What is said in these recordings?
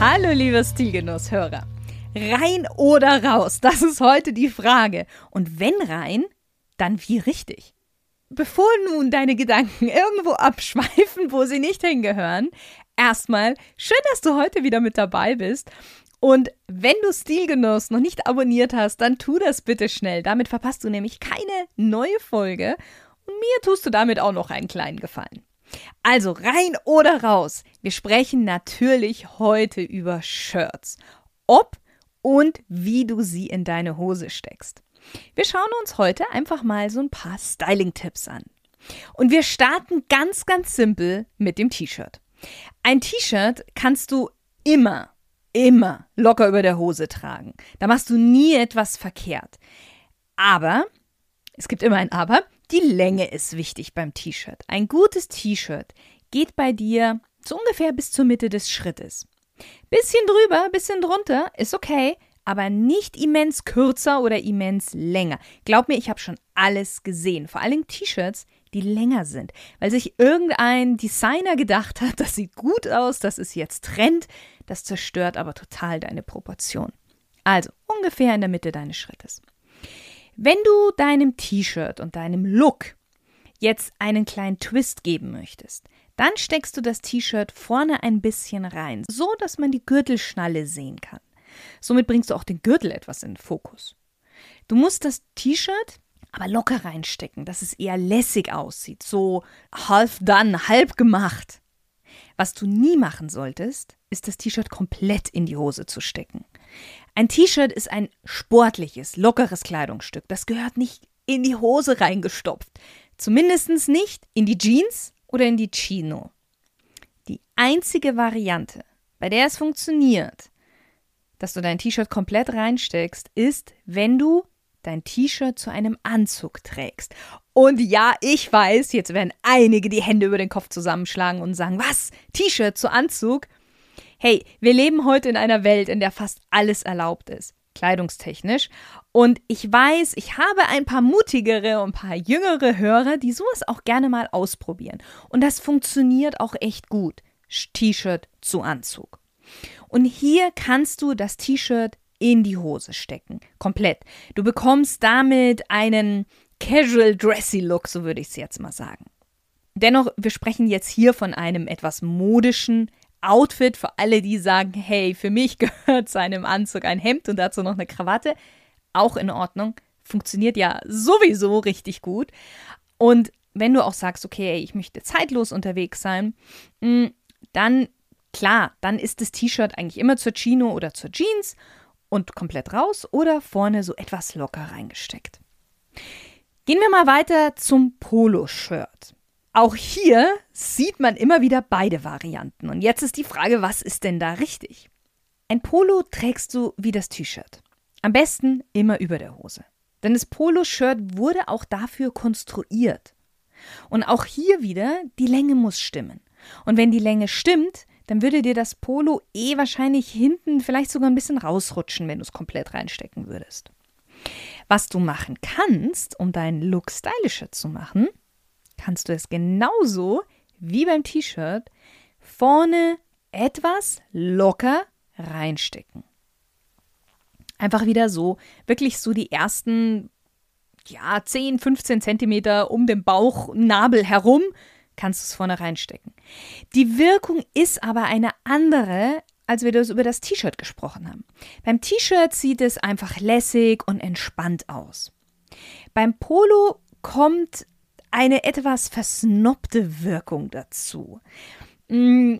Hallo, lieber Stilgenusshörer. Rein oder raus? Das ist heute die Frage. Und wenn rein, dann wie richtig? Bevor nun deine Gedanken irgendwo abschweifen, wo sie nicht hingehören, erstmal schön, dass du heute wieder mit dabei bist. Und wenn du Stilgenuss noch nicht abonniert hast, dann tu das bitte schnell. Damit verpasst du nämlich keine neue Folge und mir tust du damit auch noch einen kleinen Gefallen. Also rein oder raus. Wir sprechen natürlich heute über Shirts. Ob und wie du sie in deine Hose steckst. Wir schauen uns heute einfach mal so ein paar Styling-Tipps an. Und wir starten ganz, ganz simpel mit dem T-Shirt. Ein T-Shirt kannst du immer, immer locker über der Hose tragen. Da machst du nie etwas verkehrt. Aber, es gibt immer ein Aber, die Länge ist wichtig beim T-Shirt. Ein gutes T-Shirt geht bei dir so ungefähr bis zur Mitte des Schrittes. Bisschen drüber, bisschen drunter ist okay, aber nicht immens kürzer oder immens länger. Glaub mir, ich habe schon alles gesehen. Vor allem T-Shirts, die länger sind, weil sich irgendein Designer gedacht hat, das sieht gut aus, das ist jetzt Trend, das zerstört aber total deine Proportion. Also ungefähr in der Mitte deines Schrittes. Wenn du deinem T-Shirt und deinem Look jetzt einen kleinen Twist geben möchtest, dann steckst du das T-Shirt vorne ein bisschen rein, so dass man die Gürtelschnalle sehen kann. Somit bringst du auch den Gürtel etwas in den Fokus. Du musst das T-Shirt aber locker reinstecken, dass es eher lässig aussieht, so half done, halb gemacht. Was du nie machen solltest, ist das T-Shirt komplett in die Hose zu stecken. Ein T-Shirt ist ein sportliches, lockeres Kleidungsstück. Das gehört nicht in die Hose reingestopft. Zumindest nicht in die Jeans oder in die Chino. Die einzige Variante, bei der es funktioniert, dass du dein T-Shirt komplett reinsteckst, ist, wenn du dein T-Shirt zu einem Anzug trägst. Und ja, ich weiß, jetzt werden einige die Hände über den Kopf zusammenschlagen und sagen, was? T-Shirt zu Anzug? Hey, wir leben heute in einer Welt, in der fast alles erlaubt ist, kleidungstechnisch. Und ich weiß, ich habe ein paar mutigere und ein paar jüngere Hörer, die sowas auch gerne mal ausprobieren. Und das funktioniert auch echt gut. T-Shirt zu Anzug. Und hier kannst du das T-Shirt in die Hose stecken. Komplett. Du bekommst damit einen Casual Dressy Look, so würde ich es jetzt mal sagen. Dennoch, wir sprechen jetzt hier von einem etwas modischen, Outfit für alle, die sagen, hey, für mich gehört zu einem Anzug ein Hemd und dazu noch eine Krawatte, auch in Ordnung. Funktioniert ja sowieso richtig gut. Und wenn du auch sagst, okay, ich möchte zeitlos unterwegs sein, mm, dann klar, dann ist das T-Shirt eigentlich immer zur Chino oder zur Jeans und komplett raus oder vorne so etwas locker reingesteckt. Gehen wir mal weiter zum Poloshirt. Auch hier sieht man immer wieder beide Varianten. Und jetzt ist die Frage, was ist denn da richtig? Ein Polo trägst du wie das T-Shirt. Am besten immer über der Hose. Denn das Poloshirt wurde auch dafür konstruiert. Und auch hier wieder, die Länge muss stimmen. Und wenn die Länge stimmt, dann würde dir das Polo eh wahrscheinlich hinten vielleicht sogar ein bisschen rausrutschen, wenn du es komplett reinstecken würdest. Was du machen kannst, um deinen Look stylischer zu machen, kannst du es genauso wie beim T-Shirt vorne etwas locker reinstecken. Einfach wieder so, wirklich so die ersten ja, 10, 15 Zentimeter um den Bauchnabel herum kannst du es vorne reinstecken. Die Wirkung ist aber eine andere, als wir das über das T-Shirt gesprochen haben. Beim T-Shirt sieht es einfach lässig und entspannt aus. Beim Polo kommt eine etwas versnobte Wirkung dazu. Mm,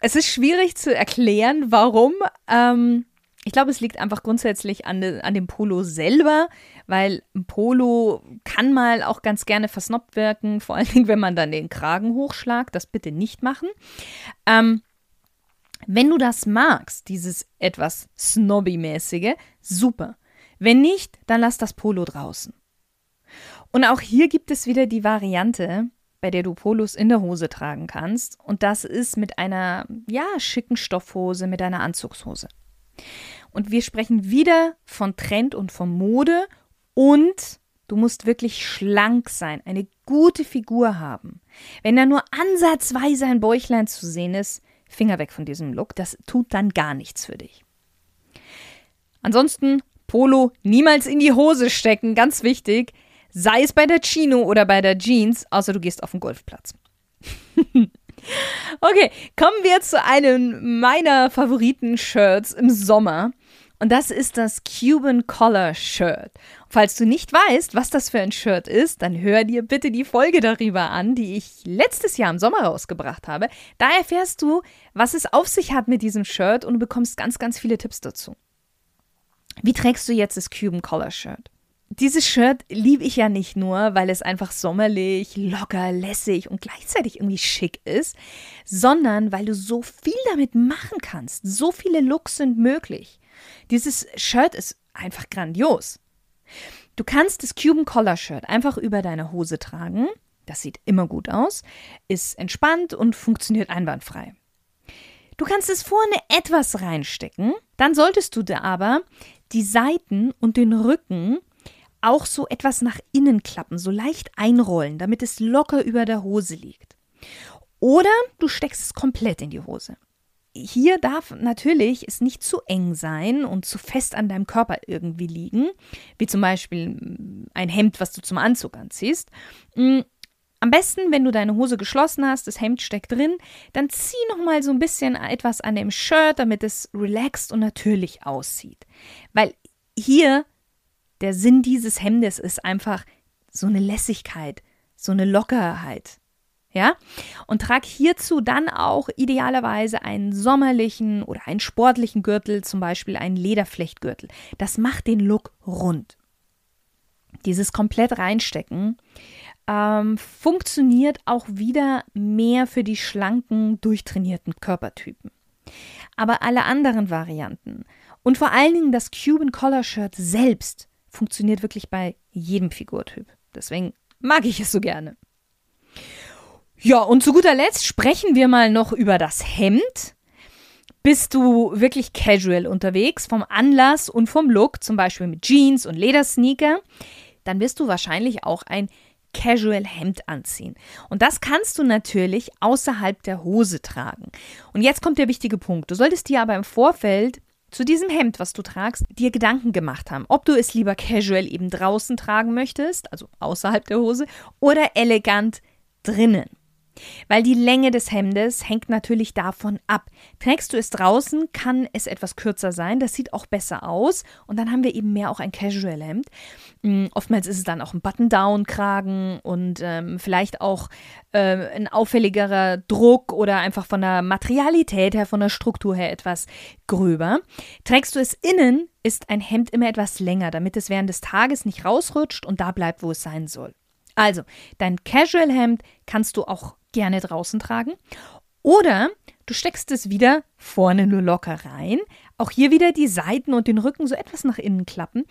es ist schwierig zu erklären, warum. Ähm, ich glaube, es liegt einfach grundsätzlich an, de, an dem Polo selber, weil ein Polo kann mal auch ganz gerne versnobbt wirken, vor allen Dingen, wenn man dann den Kragen hochschlagt. Das bitte nicht machen. Ähm, Wenn du das magst, dieses etwas snobby-mäßige, super. Wenn nicht, dann lass das Polo draußen. Und auch hier gibt es wieder die Variante, bei der du Polos in der Hose tragen kannst. Und das ist mit einer, ja, schicken Stoffhose, mit einer Anzugshose. Und wir sprechen wieder von Trend und von Mode und du musst wirklich schlank sein, eine gute Figur haben. Wenn da nur ansatzweise ein Bäuchlein zu sehen ist, Finger weg von diesem Look, das tut dann gar nichts für dich. Ansonsten Polo niemals in die Hose stecken, ganz wichtig, sei es bei der Chino oder bei der Jeans, außer du gehst auf den Golfplatz. okay, kommen wir zu einem meiner Favoriten-Shirts im Sommer. Und das ist das Cuban Collar Shirt. Falls du nicht weißt, was das für ein Shirt ist, dann hör dir bitte die Folge darüber an, die ich letztes Jahr im Sommer rausgebracht habe. Da erfährst du, was es auf sich hat mit diesem Shirt und du bekommst ganz, ganz viele Tipps dazu. Wie trägst du jetzt das Cuban Collar Shirt? Dieses Shirt liebe ich ja nicht nur, weil es einfach sommerlich, locker, lässig und gleichzeitig irgendwie schick ist, sondern weil du so viel damit machen kannst. So viele Looks sind möglich. Dieses Shirt ist einfach grandios. Du kannst das Cuban Collar Shirt einfach über deine Hose tragen. Das sieht immer gut aus, ist entspannt und funktioniert einwandfrei. Du kannst es vorne etwas reinstecken, dann solltest du da aber die Seiten und den Rücken auch so etwas nach innen klappen, so leicht einrollen, damit es locker über der Hose liegt. Oder du steckst es komplett in die Hose hier darf natürlich es nicht zu eng sein und zu fest an deinem Körper irgendwie liegen, wie zum Beispiel mm, ein Hemd, was du zum Anzug anziehst. Mm, am besten, wenn du deine Hose geschlossen hast, das Hemd steckt drin, dann zieh noch mal so ein bisschen etwas an dem Shirt, damit es relaxed und natürlich aussieht. Weil hier der Sinn dieses Hemdes ist einfach so eine Lässigkeit, so eine Lockerheit. Ja? Und trag hierzu dann auch idealerweise einen sommerlichen oder einen sportlichen Gürtel, zum Beispiel einen Lederflechtgürtel. Das macht den Look rund. Dieses komplett reinstecken ähm, funktioniert auch wieder mehr für die schlanken, durchtrainierten Körpertypen. Aber alle anderen Varianten und vor allen Dingen das Cuban Collar Shirt selbst funktioniert wirklich bei jedem Figurtyp. Deswegen mag ich es so gerne. Ja, und zu guter Letzt sprechen wir mal noch über das Hemd. Bist du wirklich casual unterwegs, vom Anlass und vom Look, zum Beispiel mit Jeans und Ledersneaker, dann wirst du wahrscheinlich auch ein Casual Hemd anziehen. Und das kannst du natürlich außerhalb der Hose tragen. Und jetzt kommt der wichtige Punkt. Du solltest dir aber im Vorfeld zu diesem Hemd, was du tragst, dir Gedanken gemacht haben, ob du es lieber casual eben draußen tragen möchtest, also außerhalb der Hose, oder elegant drinnen. Weil die Länge des Hemdes hängt natürlich davon ab. Trägst du es draußen, kann es etwas kürzer sein. Das sieht auch besser aus. Und dann haben wir eben mehr auch ein Casual-Hemd. Mm, oftmals ist es dann auch ein Button-Down-Kragen und ähm, vielleicht auch äh, ein auffälligerer Druck oder einfach von der Materialität her, von der Struktur her etwas gröber. Trägst du es innen, ist ein Hemd immer etwas länger, damit es während des Tages nicht rausrutscht und da bleibt, wo es sein soll. Also, dein Casual-Hemd kannst du auch gerne draußen tragen. Oder du steckst es wieder vorne nur locker rein. Auch hier wieder die Seiten und den Rücken so etwas nach innen klappen,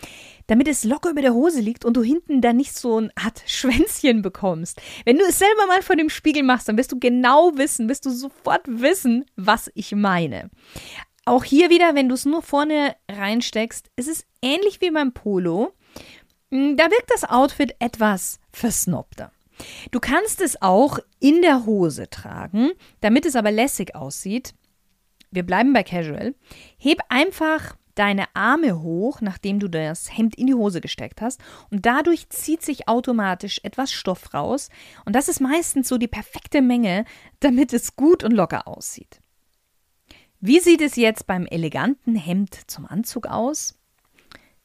damit es locker über der Hose liegt und du hinten dann nicht so eine Art Schwänzchen bekommst. Wenn du es selber mal vor dem Spiegel machst, dann wirst du genau wissen, wirst du sofort wissen, was ich meine. Auch hier wieder, wenn du es nur vorne reinsteckst, ist es ähnlich wie beim Polo. Hm, da wirkt das Outfit etwas versnobter. Du kannst es auch in der Hose tragen, damit es aber lässig aussieht. Wir bleiben bei Casual. Heb einfach deine Arme hoch, nachdem du das Hemd in die Hose gesteckt hast, und dadurch zieht sich automatisch etwas Stoff raus. Und das ist meistens so die perfekte Menge, damit es gut und locker aussieht. Wie sieht es jetzt beim eleganten Hemd zum Anzug aus?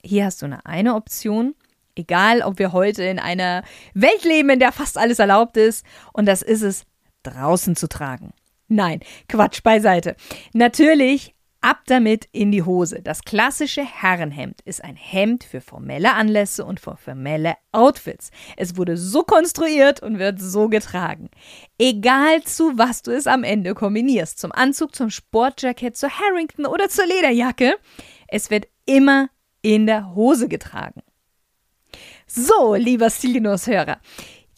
Hier hast du eine, eine Option. Egal, ob wir heute in einer Welt leben, in der fast alles erlaubt ist. Und das ist es, draußen zu tragen. Nein, Quatsch beiseite. Natürlich Ab damit in die Hose. Das klassische Herrenhemd ist ein Hemd für formelle Anlässe und für formelle Outfits. Es wurde so konstruiert und wird so getragen. Egal zu was du es am Ende kombinierst, zum Anzug, zum Sportjacket, zur Harrington oder zur Lederjacke, es wird immer in der Hose getragen. So, lieber Stilgenuss-Hörer,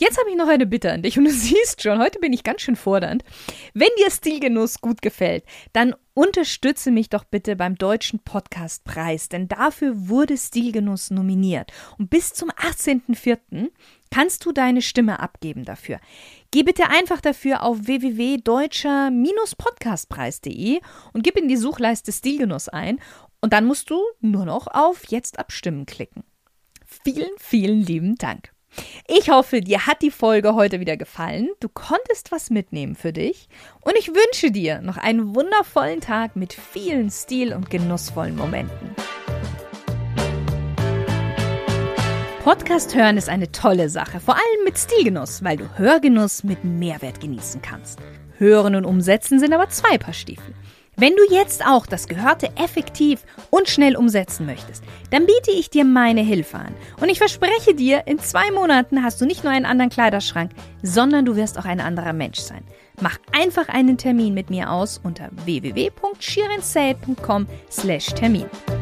Jetzt habe ich noch eine Bitte an dich und du siehst schon, heute bin ich ganz schön fordernd. Wenn dir Stilgenuss gut gefällt, dann unterstütze mich doch bitte beim Deutschen Podcastpreis, denn dafür wurde Stilgenuss nominiert. Und bis zum 18.04. kannst du deine Stimme abgeben dafür. Geh bitte einfach dafür auf www.deutscher-podcastpreis.de und gib in die Suchleiste Stilgenuss ein und dann musst du nur noch auf Jetzt abstimmen klicken. Vielen, vielen lieben Dank. Ich hoffe, dir hat die Folge heute wieder gefallen. Du konntest was mitnehmen für dich. Und ich wünsche dir noch einen wundervollen Tag mit vielen stil- und genussvollen Momenten. Podcast hören ist eine tolle Sache, vor allem mit Stilgenuss, weil du Hörgenuss mit Mehrwert genießen kannst. Hören und umsetzen sind aber zwei Paar Stiefel. Wenn du jetzt auch das Gehörte effektiv und schnell umsetzen möchtest, dann biete ich dir meine Hilfe an. Und ich verspreche dir, in zwei Monaten hast du nicht nur einen anderen Kleiderschrank, sondern du wirst auch ein anderer Mensch sein. Mach einfach einen Termin mit mir aus unter www.shirensale.com/termin.